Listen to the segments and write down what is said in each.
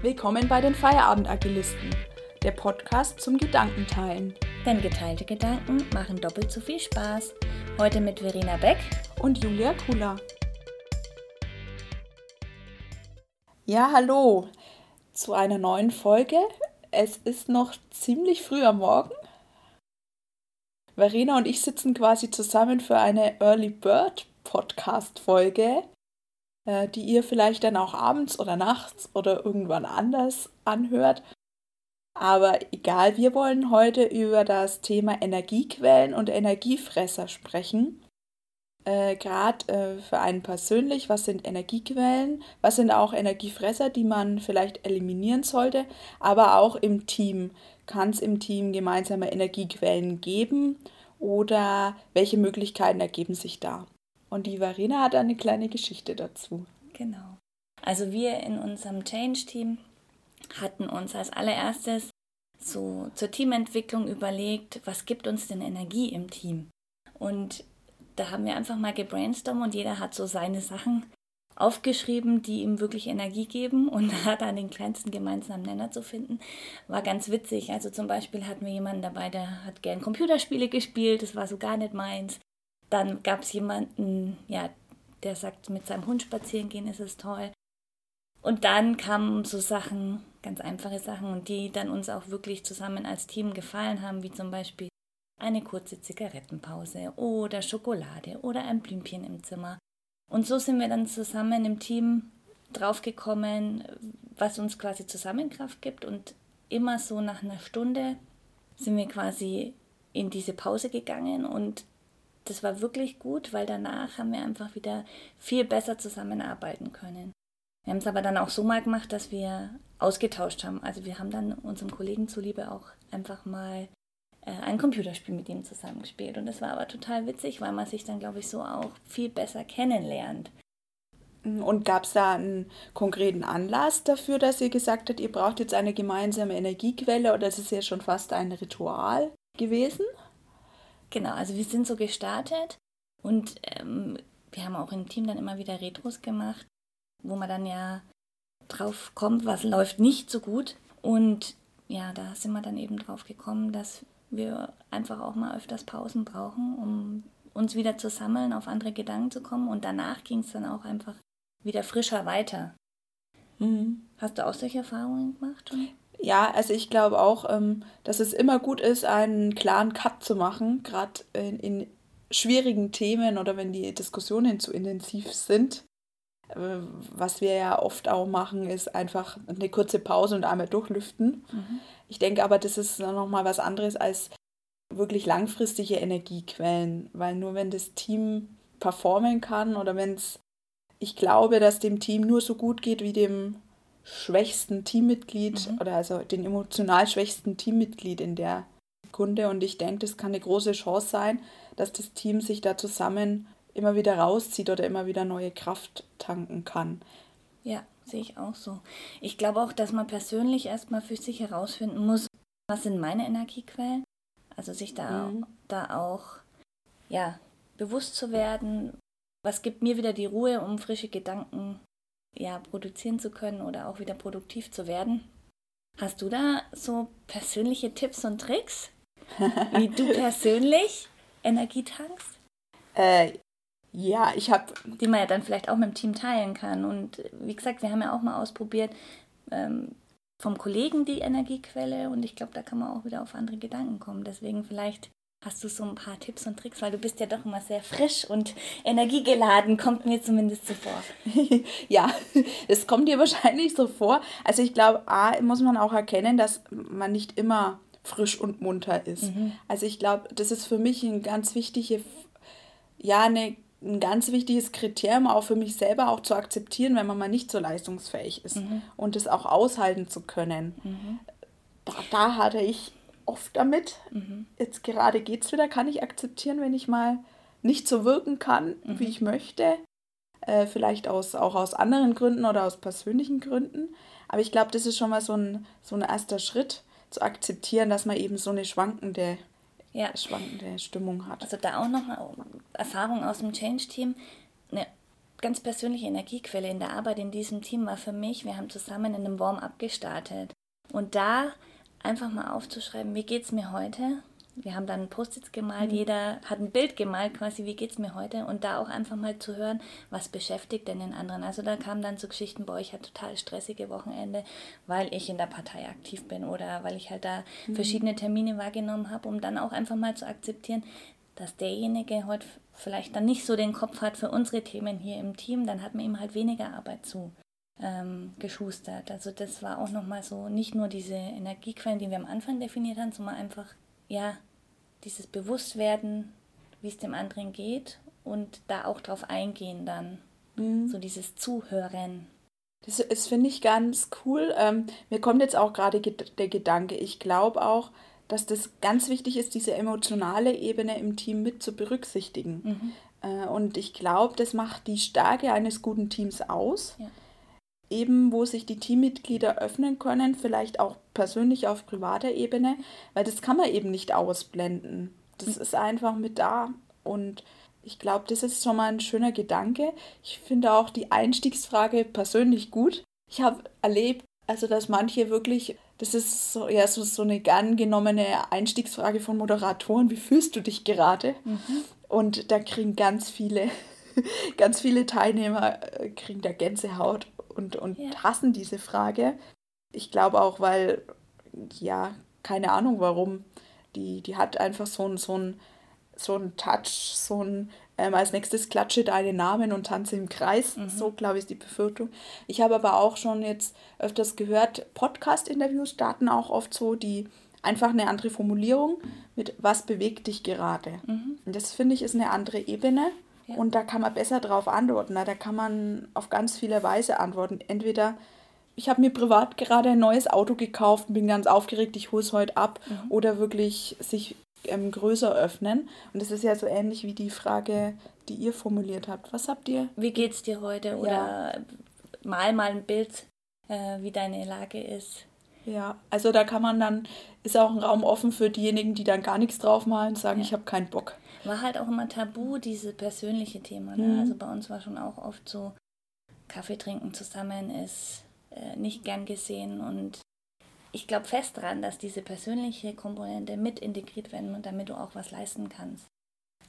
Willkommen bei den Feierabend-Agilisten, der Podcast zum Gedankenteilen. Denn geteilte Gedanken machen doppelt so viel Spaß. Heute mit Verena Beck und Julia Kula. Ja, hallo zu einer neuen Folge. Es ist noch ziemlich früh am Morgen. Verena und ich sitzen quasi zusammen für eine Early Bird Podcast Folge, äh, die ihr vielleicht dann auch abends oder nachts oder irgendwann anders anhört. Aber egal, wir wollen heute über das Thema Energiequellen und Energiefresser sprechen. Äh, Gerade äh, für einen persönlich, was sind Energiequellen, was sind auch Energiefresser, die man vielleicht eliminieren sollte, aber auch im Team. Kann es im Team gemeinsame Energiequellen geben oder welche Möglichkeiten ergeben sich da? Und die Verena hat eine kleine Geschichte dazu. Genau. Also wir in unserem Change-Team hatten uns als allererstes so zur Teamentwicklung überlegt, was gibt uns denn Energie im Team? Und da haben wir einfach mal gebrainstormt und jeder hat so seine Sachen aufgeschrieben, die ihm wirklich Energie geben und da dann den kleinsten gemeinsamen Nenner zu finden, war ganz witzig. Also zum Beispiel hatten wir jemanden dabei, der hat gern Computerspiele gespielt, das war so gar nicht meins. Dann gab es jemanden, ja, der sagt, mit seinem Hund spazieren gehen ist es toll. Und dann kamen so Sachen, ganz einfache Sachen, und die dann uns auch wirklich zusammen als Team gefallen haben, wie zum Beispiel eine kurze Zigarettenpause oder Schokolade oder ein Blümchen im Zimmer. Und so sind wir dann zusammen im Team draufgekommen, was uns quasi Zusammenkraft gibt. Und immer so nach einer Stunde sind wir quasi in diese Pause gegangen und das war wirklich gut, weil danach haben wir einfach wieder viel besser zusammenarbeiten können. Wir haben es aber dann auch so mal gemacht, dass wir ausgetauscht haben. Also wir haben dann unserem Kollegen zuliebe auch einfach mal äh, ein Computerspiel mit ihm zusammengespielt. Und das war aber total witzig, weil man sich dann, glaube ich, so auch viel besser kennenlernt. Und gab es da einen konkreten Anlass dafür, dass ihr gesagt habt, ihr braucht jetzt eine gemeinsame Energiequelle oder ist es ja schon fast ein Ritual gewesen? Genau, also wir sind so gestartet und ähm, wir haben auch im Team dann immer wieder Retros gemacht, wo man dann ja drauf kommt, was läuft nicht so gut. Und ja, da sind wir dann eben drauf gekommen, dass wir einfach auch mal öfters Pausen brauchen, um uns wieder zu sammeln, auf andere Gedanken zu kommen. Und danach ging es dann auch einfach wieder frischer weiter. Mhm. Hast du auch solche Erfahrungen gemacht? Ja, also ich glaube auch, ähm, dass es immer gut ist, einen klaren Cut zu machen, gerade in, in, schwierigen Themen oder wenn die Diskussionen zu intensiv sind. Äh, was wir ja oft auch machen, ist einfach eine kurze Pause und einmal durchlüften. Mhm. Ich denke aber, das ist nochmal was anderes als wirklich langfristige Energiequellen, weil nur wenn das Team performen kann oder wenn es, ich glaube, dass dem Team nur so gut geht wie dem schwächsten Teammitglied mhm. oder also den emotional schwächsten Teammitglied in der Kunde. Und ich denke, das kann eine große Chance sein, dass das Team sich da zusammen immer wieder rauszieht oder immer wieder neue Kraft tanken kann. Ja, sehe ich auch so. Ich glaube auch, dass man persönlich erstmal für sich herausfinden muss, was sind meine Energiequellen. Also sich da, mhm. da auch ja, bewusst zu werden, was gibt mir wieder die Ruhe, um frische Gedanken ja, produzieren zu können oder auch wieder produktiv zu werden. Hast du da so persönliche Tipps und Tricks, wie du persönlich Energie tankst? Äh, ja, ich habe. Die man ja dann vielleicht auch mit dem Team teilen kann. Und wie gesagt, wir haben ja auch mal ausprobiert ähm, vom Kollegen die Energiequelle und ich glaube, da kann man auch wieder auf andere Gedanken kommen. Deswegen vielleicht Hast du so ein paar Tipps und Tricks, weil du bist ja doch immer sehr frisch und energiegeladen, kommt mir zumindest so vor. ja, es kommt dir wahrscheinlich so vor. Also ich glaube, A, muss man auch erkennen, dass man nicht immer frisch und munter ist. Mhm. Also ich glaube, das ist für mich ein ganz wichtige, ja, eine, ein ganz wichtiges Kriterium auch für mich selber auch zu akzeptieren, wenn man mal nicht so leistungsfähig ist mhm. und es auch aushalten zu können. Mhm. Da, da hatte ich oft damit. Mhm. Jetzt gerade geht es wieder, kann ich akzeptieren, wenn ich mal nicht so wirken kann, mhm. wie ich möchte. Äh, vielleicht aus, auch aus anderen Gründen oder aus persönlichen Gründen. Aber ich glaube, das ist schon mal so ein, so ein erster Schritt, zu akzeptieren, dass man eben so eine schwankende, ja. schwankende Stimmung hat. Also da auch noch eine Erfahrung aus dem Change-Team. Eine ganz persönliche Energiequelle in der Arbeit in diesem Team war für mich, wir haben zusammen in einem Warm-up gestartet. Und da einfach mal aufzuschreiben, wie geht es mir heute? Wir haben dann Post-its gemalt, mhm. jeder hat ein Bild gemalt, quasi, wie geht es mir heute? Und da auch einfach mal zu hören, was beschäftigt denn den anderen? Also da kamen dann so Geschichten, boah, ich hatte total stressige Wochenende, weil ich in der Partei aktiv bin oder weil ich halt da mhm. verschiedene Termine wahrgenommen habe, um dann auch einfach mal zu akzeptieren, dass derjenige heute vielleicht dann nicht so den Kopf hat für unsere Themen hier im Team, dann hat man ihm halt weniger Arbeit zu ähm, geschustert. Also das war auch nochmal so, nicht nur diese Energiequellen, die wir am Anfang definiert haben, sondern einfach, ja, dieses Bewusstwerden, wie es dem anderen geht und da auch drauf eingehen dann. Mhm. So dieses Zuhören. Das, das finde ich ganz cool. Ähm, mir kommt jetzt auch gerade der Gedanke, ich glaube auch, dass das ganz wichtig ist, diese emotionale Ebene im Team mit zu berücksichtigen. Mhm. Äh, und ich glaube, das macht die Stärke eines guten Teams aus. Ja. Eben, wo sich die Teammitglieder öffnen können, vielleicht auch persönlich auf privater Ebene, weil das kann man eben nicht ausblenden. Das mhm. ist einfach mit da. Und ich glaube, das ist schon mal ein schöner Gedanke. Ich finde auch die Einstiegsfrage persönlich gut. Ich habe erlebt, also dass manche wirklich das ist so, ja, so, so eine gern genommene Einstiegsfrage von Moderatoren. Wie fühlst du dich gerade? Mhm. Und da kriegen ganz viele, ganz viele Teilnehmer äh, kriegen da Gänsehaut und, und ja. hassen diese Frage. Ich glaube auch, weil, ja, keine Ahnung warum. Die, die hat einfach so ein, so so ein Touch, so ein ähm, als nächstes klatsche deinen Namen und tanze im Kreis. Mhm. So, glaube ich, ist die Befürchtung. Ich habe aber auch schon jetzt öfters gehört, Podcast-Interviews starten auch oft so, die einfach eine andere Formulierung mit was bewegt dich gerade. Mhm. Und das finde ich ist eine andere Ebene. Ja. Und da kann man besser drauf antworten. Da kann man auf ganz viele Weise antworten. Entweder ich habe mir privat gerade ein neues Auto gekauft und bin ganz aufgeregt, ich hole es heute ab. Mhm. Oder wirklich sich ähm, größer öffnen. Und das ist ja so ähnlich wie die Frage, die ihr formuliert habt. Was habt ihr? Wie geht's dir heute? Oder ja. mal mal ein Bild, äh, wie deine Lage ist. Ja, also da kann man dann, ist auch ein Raum offen für diejenigen, die dann gar nichts draufmalen und sagen, ja. ich habe keinen Bock. War halt auch immer tabu, diese persönliche Thema. Ne? Mhm. Also bei uns war schon auch oft so, Kaffee trinken zusammen ist äh, nicht gern gesehen und ich glaube fest daran, dass diese persönliche Komponente mit integriert werden und damit du auch was leisten kannst.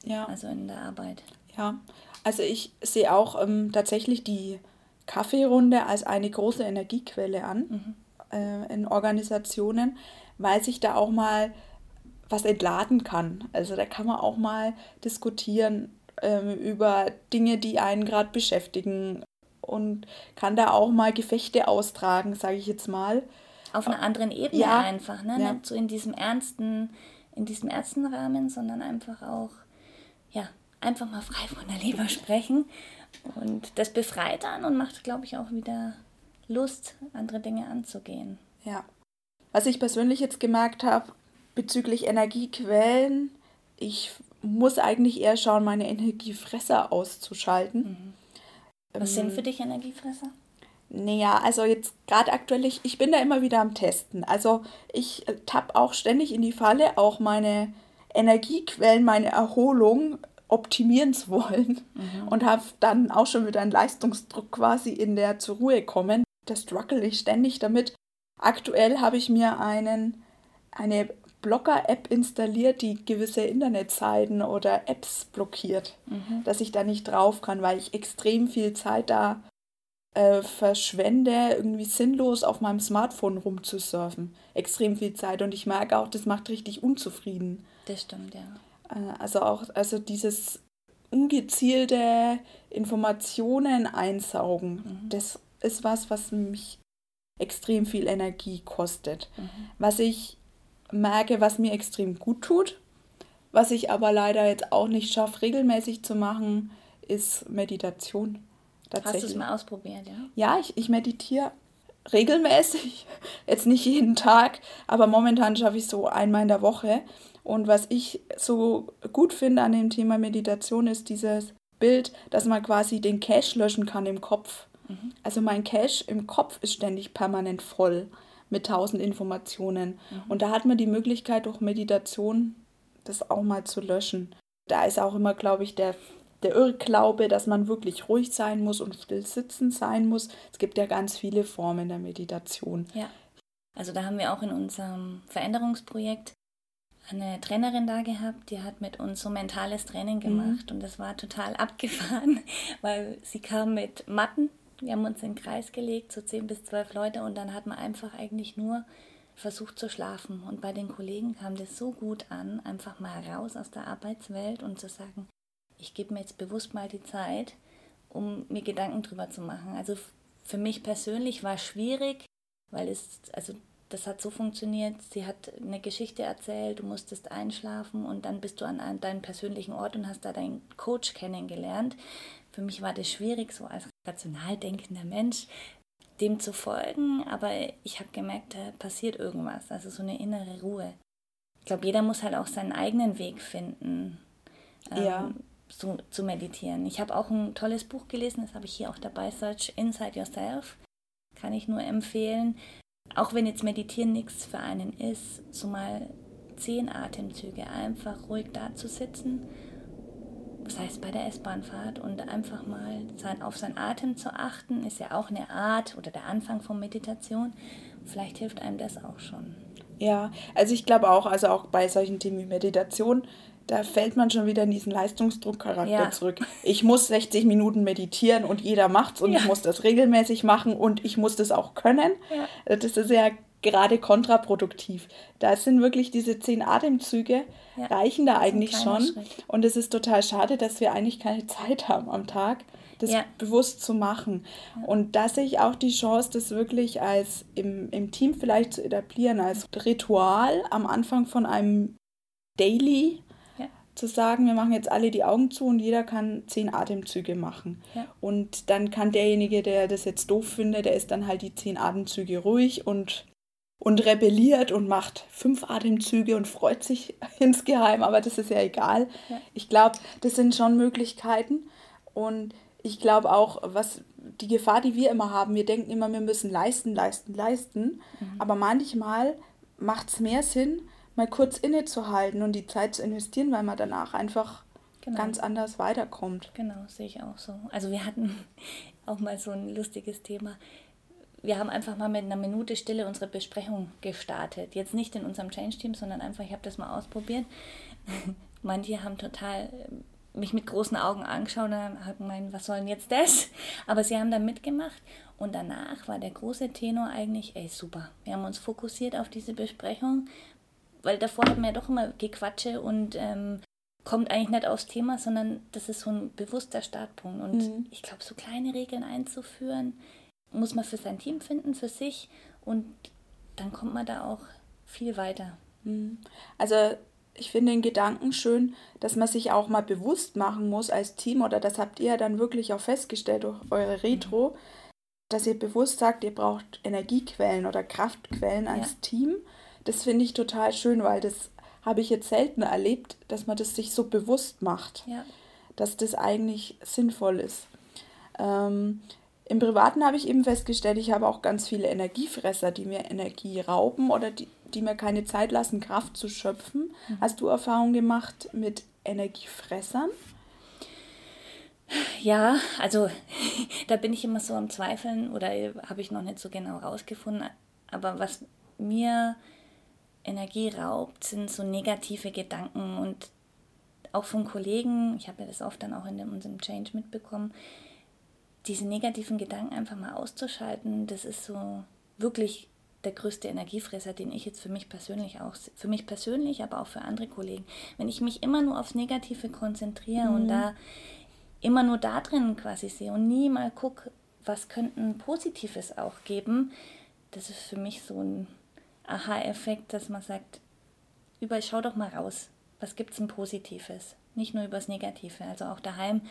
Ja. Also in der Arbeit. Ja, also ich sehe auch ähm, tatsächlich die Kaffeerunde als eine große Energiequelle an mhm. äh, in Organisationen, weil sich da auch mal was entladen kann. Also da kann man auch mal diskutieren ähm, über Dinge, die einen gerade beschäftigen und kann da auch mal Gefechte austragen, sage ich jetzt mal auf einer anderen Ebene ja. einfach, ne? Ja. Nicht so in diesem ernsten, in diesem ernsten Rahmen, sondern einfach auch, ja, einfach mal frei von der Leber sprechen. Und das befreit dann und macht, glaube ich, auch wieder Lust, andere Dinge anzugehen. Ja. Was ich persönlich jetzt gemerkt habe bezüglich Energiequellen, ich muss eigentlich eher schauen, meine Energiefresser auszuschalten. Mhm. Was ähm, sind für dich Energiefresser? Naja, also jetzt gerade aktuell, ich, ich bin da immer wieder am Testen. Also ich äh, tapp auch ständig in die Falle, auch meine Energiequellen, meine Erholung optimieren zu wollen mhm. und habe dann auch schon wieder einen Leistungsdruck quasi in der zur Ruhe kommen. Da struggle ich ständig damit. Aktuell habe ich mir einen, eine Blocker-App installiert, die gewisse Internetseiten oder Apps blockiert, mhm. dass ich da nicht drauf kann, weil ich extrem viel Zeit da äh, verschwende, irgendwie sinnlos auf meinem Smartphone rumzusurfen. Extrem viel Zeit und ich merke auch, das macht richtig unzufrieden. Das stimmt, ja. Äh, also auch, also dieses ungezielte Informationen einsaugen, mhm. das ist was, was mich extrem viel Energie kostet. Mhm. Was ich merke, was mir extrem gut tut, was ich aber leider jetzt auch nicht schaffe, regelmäßig zu machen, ist Meditation. Hast du es mal ausprobiert, ja? Ja, ich, ich meditiere regelmäßig, jetzt nicht jeden Tag, aber momentan schaffe ich so einmal in der Woche. Und was ich so gut finde an dem Thema Meditation ist dieses Bild, dass man quasi den Cache löschen kann im Kopf. Mhm. Also mein Cache im Kopf ist ständig permanent voll mit tausend Informationen. Mhm. Und da hat man die Möglichkeit durch Meditation das auch mal zu löschen. Da ist auch immer, glaube ich, der der Irrglaube, dass man wirklich ruhig sein muss und still sitzen sein muss. Es gibt ja ganz viele Formen der Meditation. Ja. Also da haben wir auch in unserem Veränderungsprojekt eine Trainerin da gehabt, die hat mit uns so mentales Training mhm. gemacht mhm. und das war total abgefahren, weil sie kam mit Matten. Wir haben uns in den Kreis gelegt, so zehn bis zwölf Leute und dann hat man einfach eigentlich nur versucht zu schlafen. Und bei den Kollegen kam das so gut an, einfach mal raus aus der Arbeitswelt und zu sagen, ich gebe mir jetzt bewusst mal die Zeit, um mir Gedanken drüber zu machen. Also für mich persönlich war schwierig, weil es, also das hat so funktioniert, sie hat eine Geschichte erzählt, du musstest einschlafen und dann bist du an deinem persönlichen Ort und hast da deinen Coach kennengelernt. Für mich war das schwierig, so als rational denkender Mensch, dem zu folgen, aber ich habe gemerkt, da passiert irgendwas, also so eine innere Ruhe. Ich glaube, jeder muss halt auch seinen eigenen Weg finden, ähm, ja. so, zu meditieren. Ich habe auch ein tolles Buch gelesen, das habe ich hier auch dabei, Search Inside Yourself. Kann ich nur empfehlen. Auch wenn jetzt Meditieren nichts für einen ist, so mal zehn Atemzüge einfach ruhig da zu sitzen das heißt bei der S-Bahnfahrt und einfach mal auf seinen Atem zu achten, ist ja auch eine Art oder der Anfang von Meditation. Vielleicht hilft einem das auch schon. Ja, also ich glaube auch, also auch bei solchen Themen wie Meditation, da fällt man schon wieder in diesen Leistungsdruckcharakter ja. zurück. Ich muss 60 Minuten meditieren und jeder macht's und ja. ich muss das regelmäßig machen und ich muss das auch können. Ja. Das ist ja gerade kontraproduktiv. Da sind wirklich diese zehn Atemzüge, ja, reichen da eigentlich schon. Schritt. Und es ist total schade, dass wir eigentlich keine Zeit haben am Tag, das ja. bewusst zu machen. Ja. Und da sehe ich auch die Chance, das wirklich als im, im Team vielleicht zu etablieren, als Ritual am Anfang von einem Daily zu sagen, wir machen jetzt alle die Augen zu und jeder kann zehn Atemzüge machen. Ja. Und dann kann derjenige, der das jetzt doof findet, der ist dann halt die zehn Atemzüge ruhig und und rebelliert und macht fünf Atemzüge und freut sich insgeheim, aber das ist ja egal. Ja. Ich glaube, das sind schon Möglichkeiten und ich glaube auch, was die Gefahr, die wir immer haben, wir denken immer, wir müssen leisten, leisten, leisten, mhm. aber manchmal macht es mehr Sinn, mal kurz innezuhalten und die Zeit zu investieren, weil man danach einfach genau. ganz anders weiterkommt. Genau, sehe ich auch so. Also wir hatten auch mal so ein lustiges Thema wir haben einfach mal mit einer Minute Stille unsere Besprechung gestartet. Jetzt nicht in unserem Change-Team, sondern einfach, ich habe das mal ausprobiert. Manche haben total äh, mich mit großen Augen angeschaut und haben gemeint, was soll denn jetzt das? Aber sie haben da mitgemacht und danach war der große Tenor eigentlich, ey super, wir haben uns fokussiert auf diese Besprechung, weil davor hatten wir ja doch immer Gequatsche und ähm, kommt eigentlich nicht aufs Thema, sondern das ist so ein bewusster Startpunkt. Und mhm. ich glaube, so kleine Regeln einzuführen, muss man für sein Team finden, für sich und dann kommt man da auch viel weiter. Mhm. Also ich finde den Gedanken schön, dass man sich auch mal bewusst machen muss als Team oder das habt ihr dann wirklich auch festgestellt durch eure Retro, mhm. dass ihr bewusst sagt, ihr braucht Energiequellen oder Kraftquellen als ja. Team. Das finde ich total schön, weil das habe ich jetzt selten erlebt, dass man das sich so bewusst macht, ja. dass das eigentlich sinnvoll ist. Ähm, im Privaten habe ich eben festgestellt, ich habe auch ganz viele Energiefresser, die mir Energie rauben oder die, die mir keine Zeit lassen, Kraft zu schöpfen. Mhm. Hast du Erfahrung gemacht mit Energiefressern? Ja, also da bin ich immer so am Zweifeln oder habe ich noch nicht so genau rausgefunden. Aber was mir Energie raubt, sind so negative Gedanken und auch von Kollegen, ich habe ja das oft dann auch in unserem Change mitbekommen, diese negativen Gedanken einfach mal auszuschalten, das ist so wirklich der größte Energiefresser, den ich jetzt für mich persönlich auch, für mich persönlich, aber auch für andere Kollegen. Wenn ich mich immer nur aufs Negative konzentriere mhm. und da immer nur da drin quasi sehe und nie mal gucke, was könnten Positives auch geben, das ist für mich so ein Aha-Effekt, dass man sagt, über, schau doch mal raus, was gibt es denn Positives? Nicht nur übers Negative. Also auch daheim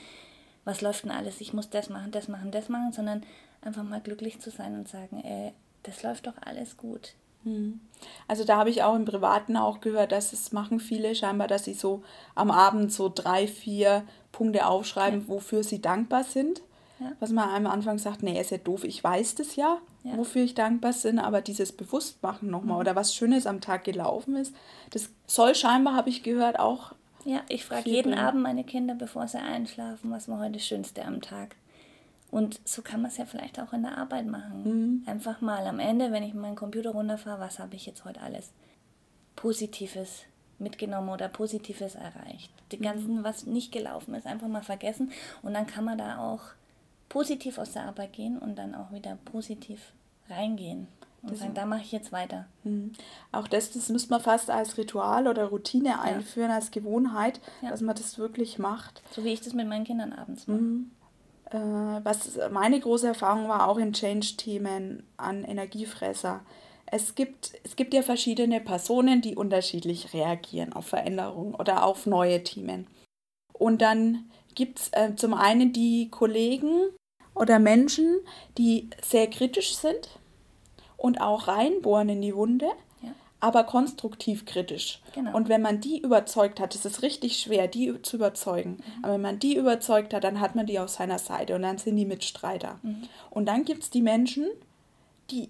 was läuft denn alles, ich muss das machen, das machen, das machen, sondern einfach mal glücklich zu sein und sagen, ey, das läuft doch alles gut. Hm. Also da habe ich auch im Privaten auch gehört, dass es machen viele scheinbar, dass sie so am Abend so drei, vier Punkte aufschreiben, ja. wofür sie dankbar sind. Ja. Was man am Anfang sagt, nee, ist ja doof, ich weiß das ja, ja. wofür ich dankbar bin, aber dieses Bewusstmachen nochmal mhm. oder was Schönes am Tag gelaufen ist, das soll scheinbar, habe ich gehört, auch Ja, ich frage jeden bringen. Abend meine Kinder, bevor sie einschlafen, was war heute das Schönste am Tag. Und so kann man es ja vielleicht auch in der Arbeit machen. Mhm. Einfach mal am Ende, wenn ich meinen Computer runterfahre, was habe ich jetzt heute alles Positives mitgenommen oder Positives erreicht. Die mhm. ganzen, was nicht gelaufen ist, einfach mal vergessen. Und dann kann man da auch positiv aus der Arbeit gehen und dann auch wieder positiv reingehen. Und das sagen, da mache ich jetzt weiter. Mhm. Auch das, das müsste man fast als Ritual oder Routine einführen, ja. als Gewohnheit, ja. dass man das wirklich macht. So wie ich das mit meinen Kindern abends mache. Mhm. Äh, was meine große Erfahrung war, auch in Change-Themen an Energiefresser. Es gibt, es gibt ja verschiedene Personen, die unterschiedlich reagieren auf Veränderungen oder auf neue Themen. Und dann gibt es äh, zum einen die Kollegen oder Menschen, die sehr kritisch sind und auch reinbohren in die Wunde, ja. aber konstruktiv kritisch. Genau. Und wenn man die überzeugt hat, es ist richtig schwer, die zu überzeugen, mhm. aber wenn man die überzeugt hat, dann hat man die auf seiner Seite und dann sind die Mitstreiter. Mhm. Und dann gibt es die Menschen, die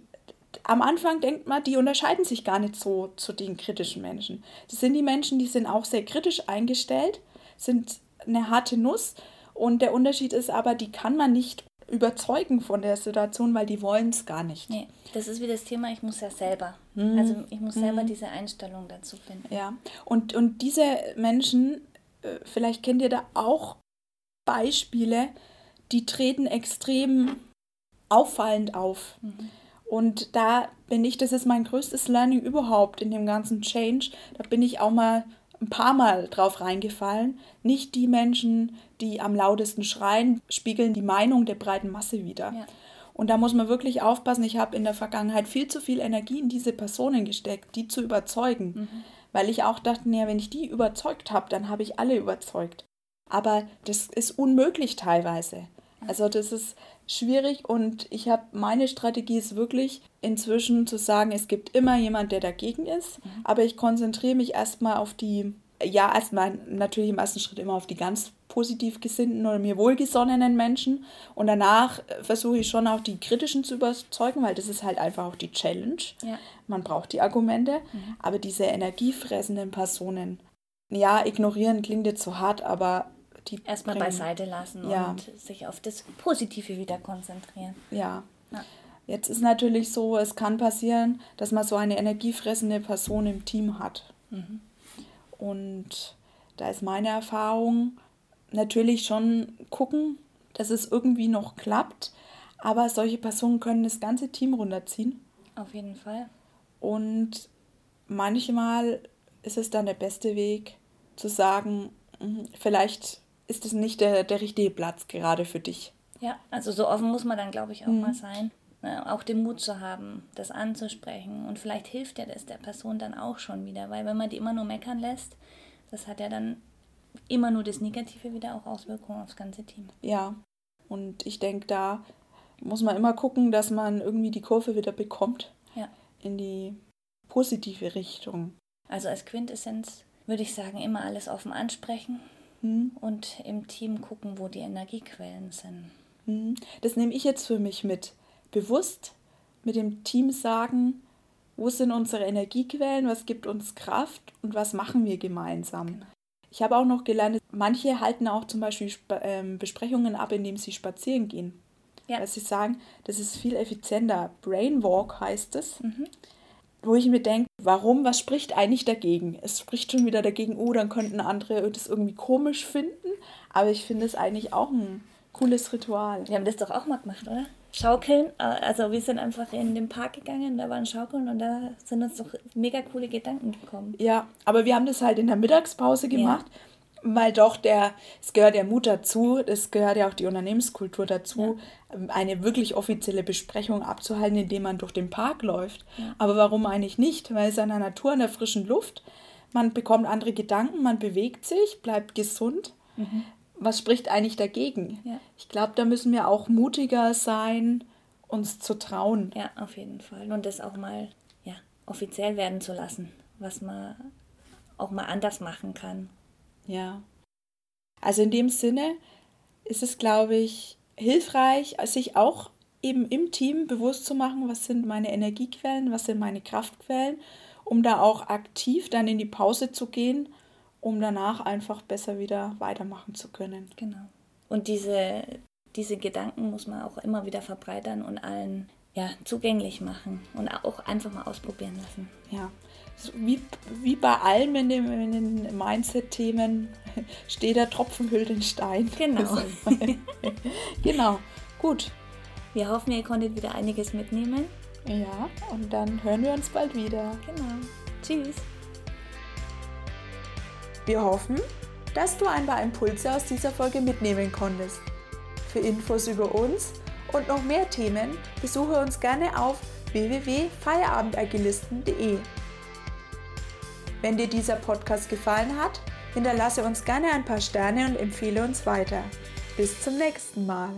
am Anfang denkt man, die unterscheiden sich gar nicht so zu den kritischen Menschen. Das sind die Menschen, die sind auch sehr kritisch eingestellt, sind eine harte Nuss. Und der Unterschied ist aber, die kann man nicht überzeugen von der Situation, weil die wollen es gar nicht. Nee, das ist wie das Thema, ich muss ja selber. Mhm. Also ich muss selber mhm. diese Einstellung dazu finden. Ja, und, und diese Menschen, äh, vielleicht kennt ihr da auch Beispiele, die treten extrem auffallend auf. Mhm. Und da bin ich, das ist mein größtes Learning überhaupt in dem ganzen Change, da bin ich auch mal ein paar Mal drauf reingefallen. Nicht die Menschen, die am lautesten schreien, spiegeln die Meinung der breiten Masse wider. Ja. Und da muss man wirklich aufpassen. Ich habe in der Vergangenheit viel zu viel Energie in diese Personen gesteckt, die zu überzeugen. Mhm. Weil ich auch dachte, ja, wenn ich die überzeugt habe, dann habe ich alle überzeugt. Aber das ist unmöglich teilweise. Also das ist schwierig und ich habe meine Strategie ist wirklich inzwischen zu sagen, es gibt immer jemand, der dagegen ist, mhm. aber ich konzentriere mich erstmal auf die ja, erstmal natürlich im ersten Schritt immer auf die ganz positiv gesinnten oder mir wohlgesonnenen Menschen und danach äh, versuche ich schon auch die kritischen zu überzeugen, weil das ist halt einfach auch die Challenge. Ja. Man braucht die Argumente, mhm. aber diese energiefressenden Personen, ja, ignorieren klingt jetzt so hart, aber die erstmal beiseite lassen ja. und sich auf das Positive wieder konzentrieren. Ja. ja. Jetzt ist natürlich so, es kann passieren, dass man so eine energiefressende Person im Team hat. Mhm. Und da ist meine Erfahrung natürlich schon gucken, dass es irgendwie noch klappt. Aber solche Personen können das ganze Team runterziehen. Auf jeden Fall. Und manchmal ist es dann der beste Weg zu sagen, mhm, vielleicht ist es nicht der, der richtige Platz gerade für dich. Ja, also so offen muss man dann, glaube ich, auch mhm. mal sein. Ne? Auch den Mut zu haben, das anzusprechen. Und vielleicht hilft ja das der Person dann auch schon wieder, weil wenn man die immer nur meckern lässt, das hat ja dann immer nur das Negative wieder auch Auswirkungen aufs ganze Team. Ja, und ich denke, da muss man immer gucken, dass man irgendwie die Kurve wieder bekommt. Ja. In die positive Richtung. Also als Quintessenz würde ich sagen, immer alles offen ansprechen, hm. und im Team gucken, wo die Energiequellen sind. Hm. Das nehme ich jetzt für mich mit. Bewusst mit dem Team sagen, wo sind unsere Energiequellen, was gibt uns Kraft und was machen wir gemeinsam. Genau. Ich habe auch noch gelernt, manche halten auch zum Beispiel ähm, Besprechungen ab, indem sie spazieren gehen. Ja. Weil sie sagen, das ist viel effizienter. Brainwalk heißt es. Mhm wo ich mir denke, warum, was spricht eigentlich dagegen? Es spricht schon wieder dagegen, oh, dann könnten andere das irgendwie komisch finden, aber ich finde es eigentlich auch ein cooles Ritual. Wir haben das doch auch mal gemacht, oder? Schaukeln, äh, also wir sind einfach in den Park gegangen, da waren Schaukeln und da sind uns doch mega coole Gedanken gekommen. Ja, aber wir haben das halt in der Mittagspause gemacht. Ja weil doch der, es gehört der Mut dazu, es gehört ja auch die Unternehmenskultur dazu, ja. eine wirklich offizielle Besprechung abzuhalten, indem man durch den Park läuft. Ja. Aber warum eigentlich nicht? Weil es in der Natur, in der frischen Luft, man bekommt andere Gedanken, man bewegt sich, bleibt gesund. Mhm. Was spricht eigentlich dagegen? Ja. Ich glaube, da müssen wir auch mutiger sein, uns zu trauen. Ja, auf jeden Fall. Und das auch mal ja, offiziell werden zu lassen, was man auch mal anders machen kann. Ja. Also in dem Sinne ist es, glaube ich, hilfreich, sich auch eben im Team bewusst zu machen, was sind meine Energiequellen, was sind meine Kraftquellen, um da auch aktiv dann in die Pause zu gehen um danach einfach besser wieder weitermachen zu können. Genau. Und diese, diese Gedanken muss man auch immer wieder verbreitern und allen ja, zugänglich machen und auch einfach mal ausprobieren lassen. Ja, wie, wie bei allem in, dem, in den Mindset-Themen steht der Tropfen hüllt den Stein. Genau. genau, gut. Wir hoffen, ihr konntet wieder einiges mitnehmen. Ja, und dann hören wir uns bald wieder. Genau. Tschüss. Wir hoffen, dass du ein paar Impulse aus dieser Folge mitnehmen konntest. Für Infos über uns und noch mehr Themen besuche uns gerne auf www.feierabendagilisten.de. Wenn dir dieser Podcast gefallen hat, hinterlasse uns gerne ein paar Sterne und empfehle uns weiter. Bis zum nächsten Mal.